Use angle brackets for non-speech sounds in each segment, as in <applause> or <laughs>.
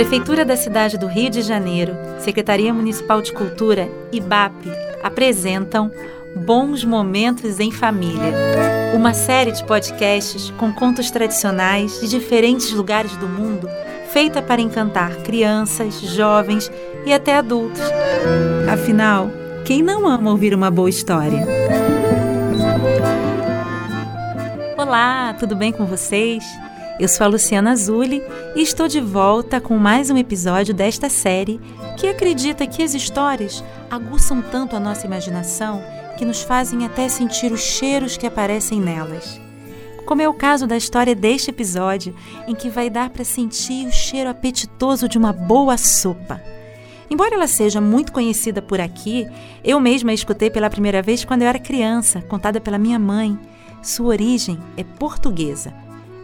Prefeitura da cidade do Rio de Janeiro, Secretaria Municipal de Cultura e BAP apresentam Bons Momentos em Família, uma série de podcasts com contos tradicionais de diferentes lugares do mundo, feita para encantar crianças, jovens e até adultos. Afinal, quem não ama ouvir uma boa história? Olá, tudo bem com vocês? Eu sou a Luciana Azuli e estou de volta com mais um episódio desta série que acredita que as histórias aguçam tanto a nossa imaginação que nos fazem até sentir os cheiros que aparecem nelas. Como é o caso da história deste episódio, em que vai dar para sentir o cheiro apetitoso de uma boa sopa. Embora ela seja muito conhecida por aqui, eu mesma a escutei pela primeira vez quando eu era criança, contada pela minha mãe. Sua origem é portuguesa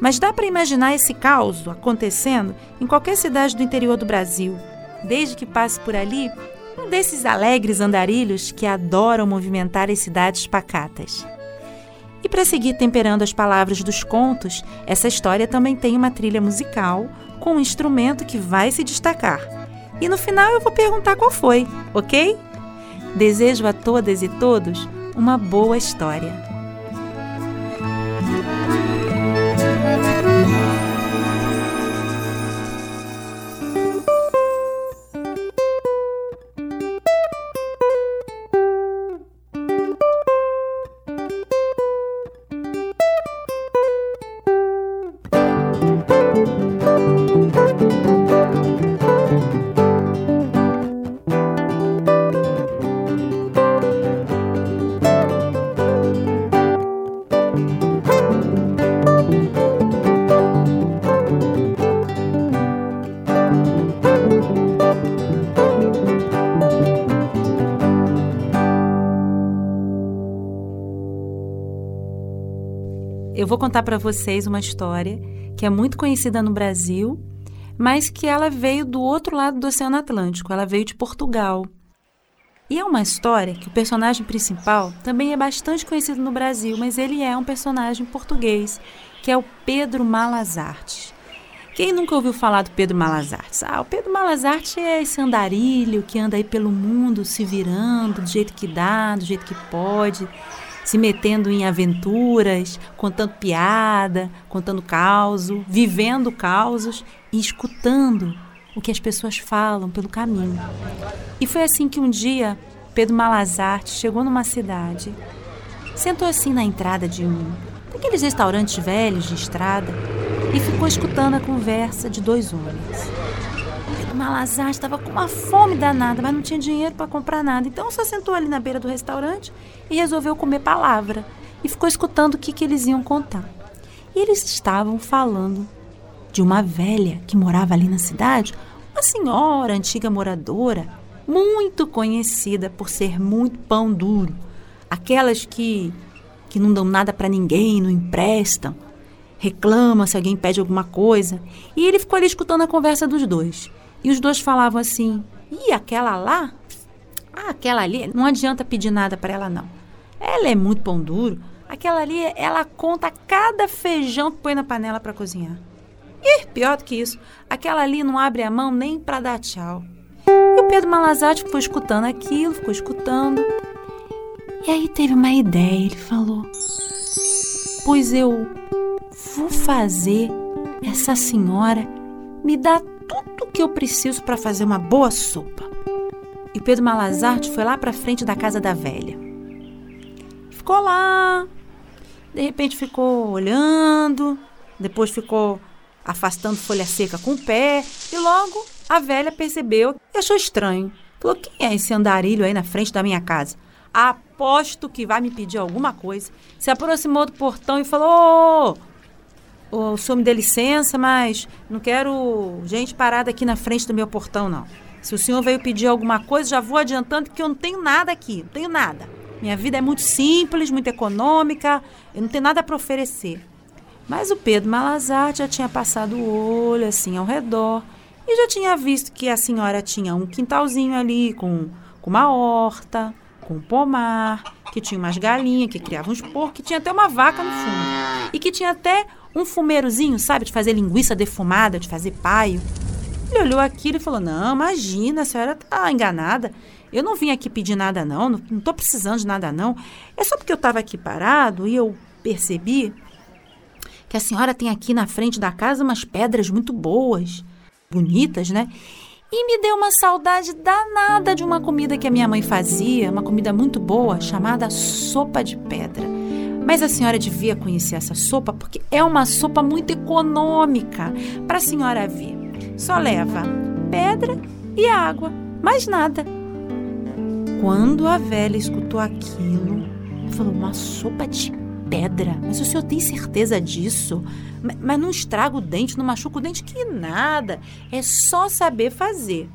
mas dá para imaginar esse caos acontecendo em qualquer cidade do interior do Brasil, desde que passe por ali um desses alegres andarilhos que adoram movimentar as cidades pacatas. E para seguir temperando as palavras dos contos, essa história também tem uma trilha musical com um instrumento que vai se destacar. E no final eu vou perguntar qual foi, ok? Desejo a todas e todos uma boa história. Eu vou contar para vocês uma história que é muito conhecida no Brasil, mas que ela veio do outro lado do Oceano Atlântico, ela veio de Portugal. E é uma história que o personagem principal também é bastante conhecido no Brasil, mas ele é um personagem português, que é o Pedro Malazarte. Quem nunca ouviu falar do Pedro Malazarte? Ah, o Pedro Malazarte é esse andarilho que anda aí pelo mundo se virando do jeito que dá, do jeito que pode se metendo em aventuras, contando piada, contando caos, vivendo causos e escutando o que as pessoas falam pelo caminho. E foi assim que um dia Pedro Malazarte chegou numa cidade, sentou assim na entrada de um daqueles restaurantes velhos de estrada e ficou escutando a conversa de dois homens. Malazar estava com uma fome danada, mas não tinha dinheiro para comprar nada. Então só sentou ali na beira do restaurante e resolveu comer palavra. E ficou escutando o que, que eles iam contar. E eles estavam falando de uma velha que morava ali na cidade, uma senhora, antiga moradora, muito conhecida por ser muito pão duro. Aquelas que, que não dão nada para ninguém, não emprestam, reclama se alguém pede alguma coisa. E ele ficou ali escutando a conversa dos dois. E os dois falavam assim: e aquela lá? Ah, aquela ali, não adianta pedir nada para ela, não. Ela é muito pão duro. Aquela ali, ela conta cada feijão que põe na panela para cozinhar. E pior do que isso, aquela ali não abre a mão nem para dar tchau. E o Pedro Malazarte ficou escutando aquilo, ficou escutando. E aí teve uma ideia, ele falou: Pois eu vou fazer essa senhora me dar tudo o que eu preciso para fazer uma boa sopa. E Pedro Malazarte foi lá para frente da casa da velha. Ficou lá, de repente ficou olhando, depois ficou afastando folha seca com o pé, e logo a velha percebeu e achou estranho. Falou: quem é esse andarilho aí na frente da minha casa? Aposto que vai me pedir alguma coisa. Se aproximou do portão e falou: o senhor me dê licença, mas não quero gente parada aqui na frente do meu portão, não. Se o senhor veio pedir alguma coisa, já vou adiantando que eu não tenho nada aqui, não tenho nada. Minha vida é muito simples, muito econômica, eu não tenho nada para oferecer. Mas o Pedro Malazar já tinha passado o olho assim ao redor e já tinha visto que a senhora tinha um quintalzinho ali com, com uma horta, com um pomar, que tinha umas galinhas, que criavam uns porcos, que tinha até uma vaca no fundo. E que tinha até um fumeirozinho, sabe, de fazer linguiça defumada, de fazer paio. Ele olhou aquilo e falou: Não, imagina, a senhora está enganada. Eu não vim aqui pedir nada, não. Não estou precisando de nada, não. É só porque eu estava aqui parado e eu percebi que a senhora tem aqui na frente da casa umas pedras muito boas, bonitas, né? E me deu uma saudade danada de uma comida que a minha mãe fazia, uma comida muito boa, chamada sopa de pedra. Mas a senhora devia conhecer essa sopa porque é uma sopa muito econômica. Para a senhora ver, só leva pedra e água, mais nada. Quando a velha escutou aquilo, falou: Uma sopa de pedra? Mas o senhor tem certeza disso? Mas não estraga o dente, não machuca o dente, que nada. É só saber fazer.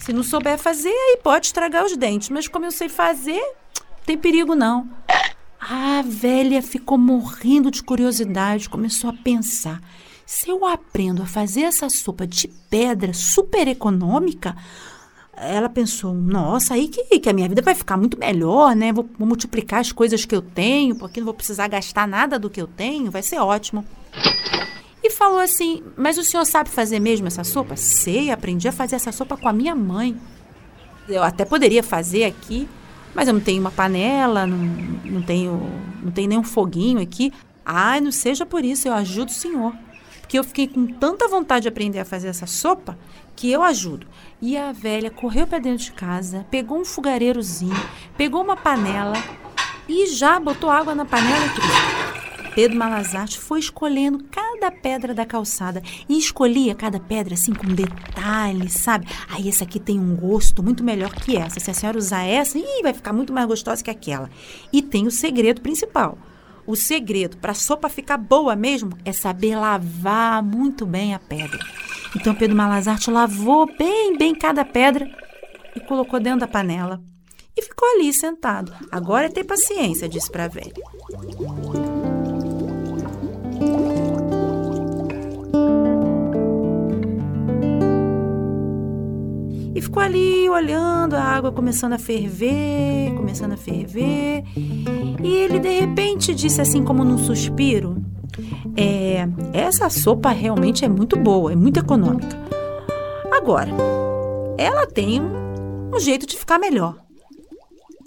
Se não souber fazer, aí pode estragar os dentes. Mas como eu sei fazer, não tem perigo não. A velha ficou morrendo de curiosidade, começou a pensar. Se eu aprendo a fazer essa sopa de pedra super econômica, ela pensou: nossa, aí que, que a minha vida vai ficar muito melhor, né? Vou, vou, multiplicar as coisas que eu tenho, porque não vou precisar gastar nada do que eu tenho, vai ser ótimo. E falou assim: Mas o senhor sabe fazer mesmo essa sopa? Sei, aprendi a fazer essa sopa com a minha mãe. Eu até poderia fazer aqui, mas eu não tenho uma panela, não, não, tenho, não tenho nenhum foguinho aqui. Ai, não seja por isso, eu ajudo o senhor. Porque eu fiquei com tanta vontade de aprender a fazer essa sopa que eu ajudo. E a velha correu para dentro de casa, pegou um fogareirozinho, pegou uma panela e já botou água na panela e. Pedro Malazarte foi escolhendo cada pedra da calçada e escolhia cada pedra assim com detalhes, sabe? Aí essa aqui tem um gosto muito melhor que essa. Se a senhora usar essa, ih, vai ficar muito mais gostosa que aquela. E tem o segredo principal. O segredo para a sopa ficar boa mesmo é saber lavar muito bem a pedra. Então Pedro Malazarte lavou bem, bem cada pedra e colocou dentro da panela. E ficou ali sentado. Agora é ter paciência, disse para a velha. E ficou ali olhando a água começando a ferver, começando a ferver. E ele de repente disse assim, como num suspiro: é, essa sopa realmente é muito boa, é muito econômica. Agora, ela tem um, jeito de ficar melhor.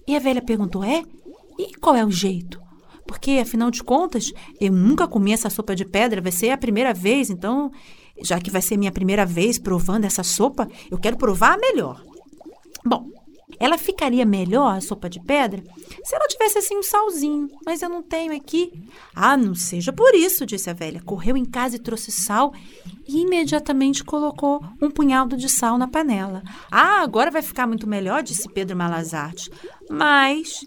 E a velha perguntou: é? E qual é o jeito? Porque, afinal de contas, eu nunca comi essa sopa de pedra, vai ser a primeira vez, então, já que vai ser minha primeira vez provando essa sopa, eu quero provar a melhor. Bom, ela ficaria melhor, a sopa de pedra, se ela tivesse assim um salzinho, mas eu não tenho aqui. Ah, não seja por isso, disse a velha. Correu em casa e trouxe sal e imediatamente colocou um punhado de sal na panela. Ah, agora vai ficar muito melhor, disse Pedro Malazarte. Mas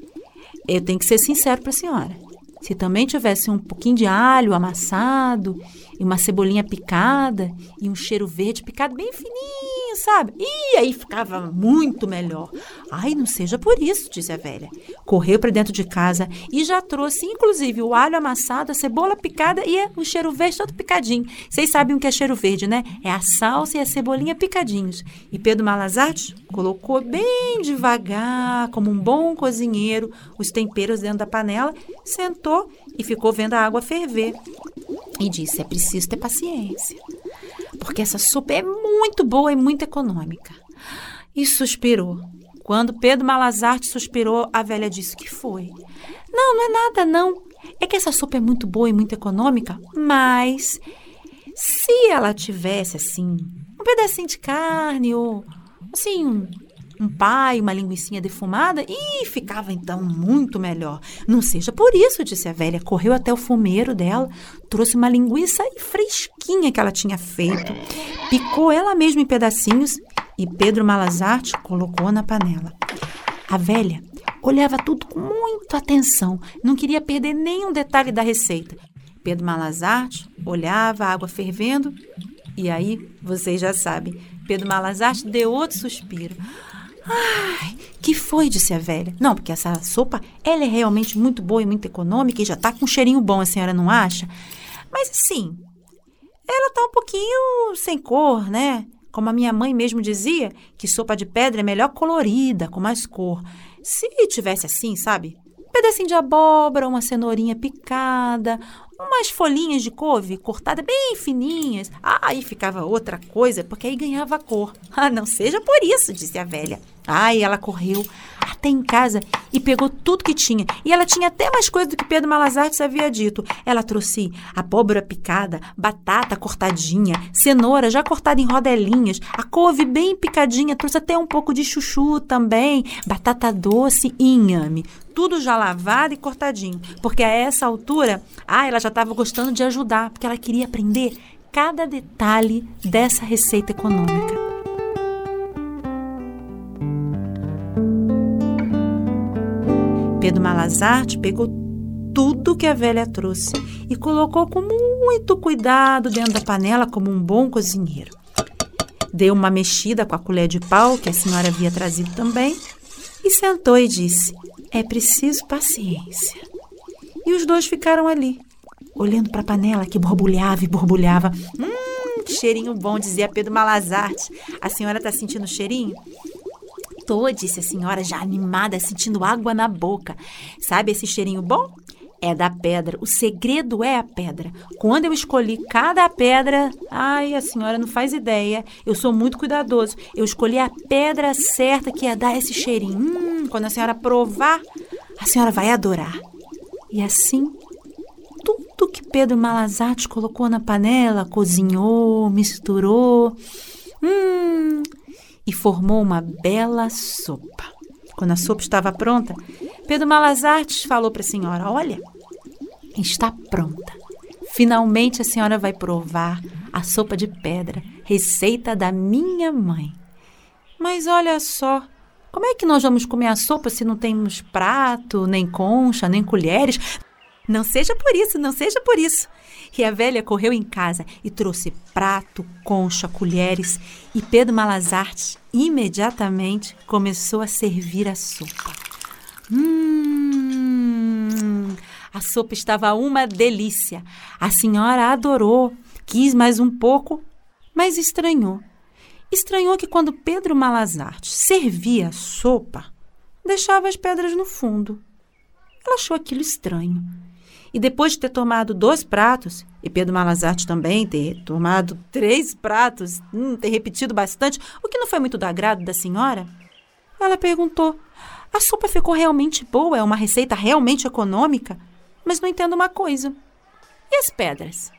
eu tenho que ser sincero para a senhora. Se também tivesse um pouquinho de alho amassado e uma cebolinha picada e um cheiro verde picado bem fininho, sabe? E aí ficava muito melhor. Ai, não seja por isso, disse a velha. Correu para dentro de casa e já trouxe, inclusive, o alho amassado, a cebola picada e o cheiro verde todo picadinho. Vocês sabem o que é cheiro verde, né? É a salsa e a cebolinha picadinhos. E Pedro Malazarte colocou bem devagar, como um bom cozinheiro, os temperos dentro da panela, sentou e ficou vendo a água ferver. E disse: é preciso ter paciência, porque essa sopa é muito boa e muito econômica. E suspirou. Quando Pedro Malazarte suspirou, a velha disse: que foi? Não, não é nada, não. É que essa sopa é muito boa e muito econômica, mas se ela tivesse assim, um pedacinho de carne ou assim, um pai, uma linguiçinha defumada e ficava então muito melhor. Não seja por isso, disse a velha. Correu até o fumeiro dela, trouxe uma linguiça fresquinha que ela tinha feito, picou ela mesma em pedacinhos e Pedro Malazarte colocou na panela. A velha olhava tudo com muita atenção, não queria perder nenhum detalhe da receita. Pedro Malazarte olhava a água fervendo e aí, vocês já sabem, Pedro Malazarte deu outro suspiro. Ai, que foi? disse a velha. Não, porque essa sopa, ela é realmente muito boa e muito econômica e já tá com um cheirinho bom, a senhora não acha? Mas assim, ela tá um pouquinho sem cor, né? Como a minha mãe mesmo dizia, que sopa de pedra é melhor colorida, com mais cor. Se tivesse assim, sabe? pedacinho de abóbora, uma cenourinha picada, umas folhinhas de couve cortadas bem fininhas. Ah, aí ficava outra coisa, porque aí ganhava cor. <laughs> Ah, não seja por isso, disse a velha. Ai, ela correu até em casa e pegou tudo que tinha. E ela tinha até mais coisa do que Pedro Malazarte havia dito. Ela trouxe abóbora picada, batata cortadinha, cenoura já cortada em rodelinhas, a couve bem picadinha, trouxe até um pouco de chuchu também, batata doce e inhame. Tudo já lavado e cortadinho. Porque a essa altura, ah, ela já estava gostando de ajudar, porque ela queria aprender cada detalhe dessa receita econômica. Pedro Malazarte pegou tudo que a velha trouxe e colocou com muito cuidado dentro da panela como um bom cozinheiro. Deu uma mexida com a colher de pau que a senhora havia trazido também e sentou e disse: É preciso paciência. E os dois ficaram ali, olhando para a panela que borbulhava e borbulhava. Hum, cheirinho bom, dizia Pedro Malazarte. A senhora está sentindo o cheirinho? Tô, disse a senhora, já animada, sentindo água na boca. Sabe esse cheirinho bom? É da pedra. O segredo é a pedra. Quando eu escolhi cada pedra, ai, a senhora não faz ideia. Eu sou muito cuidadoso. Eu escolhi a pedra certa que ia dar esse cheirinho. Hum, quando a senhora provar, a senhora vai adorar. E assim, tudo que Pedro Malazarte colocou na panela, cozinhou, misturou. Hum, e formou uma bela sopa. Quando a sopa estava pronta, Pedro Malazartes falou para a senhora: Olha, está pronta. Finalmente a senhora vai provar a sopa de pedra, receita da minha mãe. Mas olha só, como é que nós vamos comer a sopa se não temos prato, nem concha, nem colheres? Não seja por isso, não seja por isso. E a velha correu em casa e trouxe prato, concha, colheres, e Pedro Malazarte imediatamente começou a servir a sopa. Hum! A sopa estava uma delícia. A senhora adorou, quis mais um pouco, mas estranhou. Estranhou que quando Pedro Malazarte servia a sopa, deixava as pedras no fundo. Ela achou aquilo estranho e depois de ter tomado dois pratos, e Pedro Malazarte também ter tomado três pratos, hum, ter repetido bastante, o que não foi muito do agrado da senhora, ela perguntou: A sopa ficou realmente boa? É uma receita realmente econômica? Mas não entendo uma coisa. E as pedras?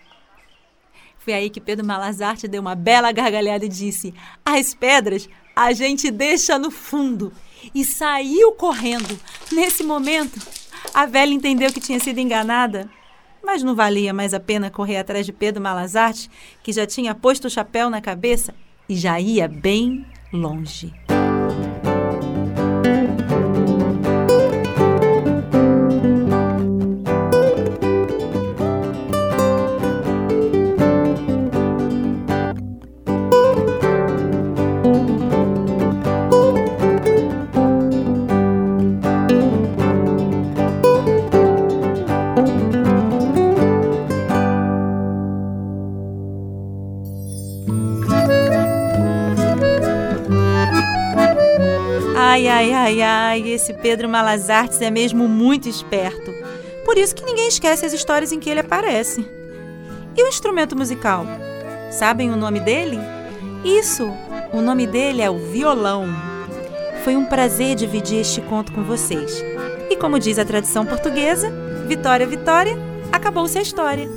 Foi aí que Pedro Malazarte deu uma bela gargalhada e disse: As pedras a gente deixa no fundo. E saiu correndo. Nesse momento, a velha entendeu que tinha sido enganada, mas não valia mais a pena correr atrás de Pedro Malazarte, que já tinha posto o chapéu na cabeça e já ia bem longe. Ai, ai, esse Pedro Malazartes é mesmo muito esperto. Por isso que ninguém esquece as histórias em que ele aparece. E o instrumento musical? Sabem o nome dele? Isso, o nome dele é o violão. Foi um prazer dividir este conto com vocês. E como diz a tradição portuguesa, Vitória, Vitória, acabou-se a história.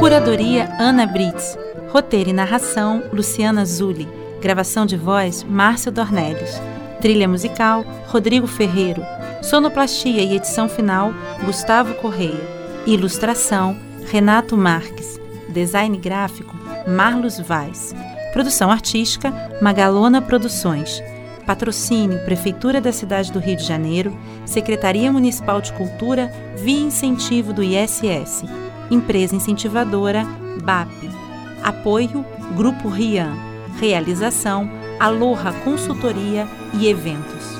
Curadoria Ana Brits. Roteiro e narração, Luciana Zulli. Gravação de voz, Márcio Dornelles. Trilha musical, Rodrigo Ferreiro. Sonoplastia e edição final, Gustavo Correia. Ilustração, Renato Marques. Design gráfico, Marlos Vaz. Produção artística, Magalona Produções. Patrocínio Prefeitura da Cidade do Rio de Janeiro, Secretaria Municipal de Cultura, via incentivo do ISS. Empresa incentivadora, BAP. Apoio Grupo Rian. Realização Aloha Consultoria e Eventos.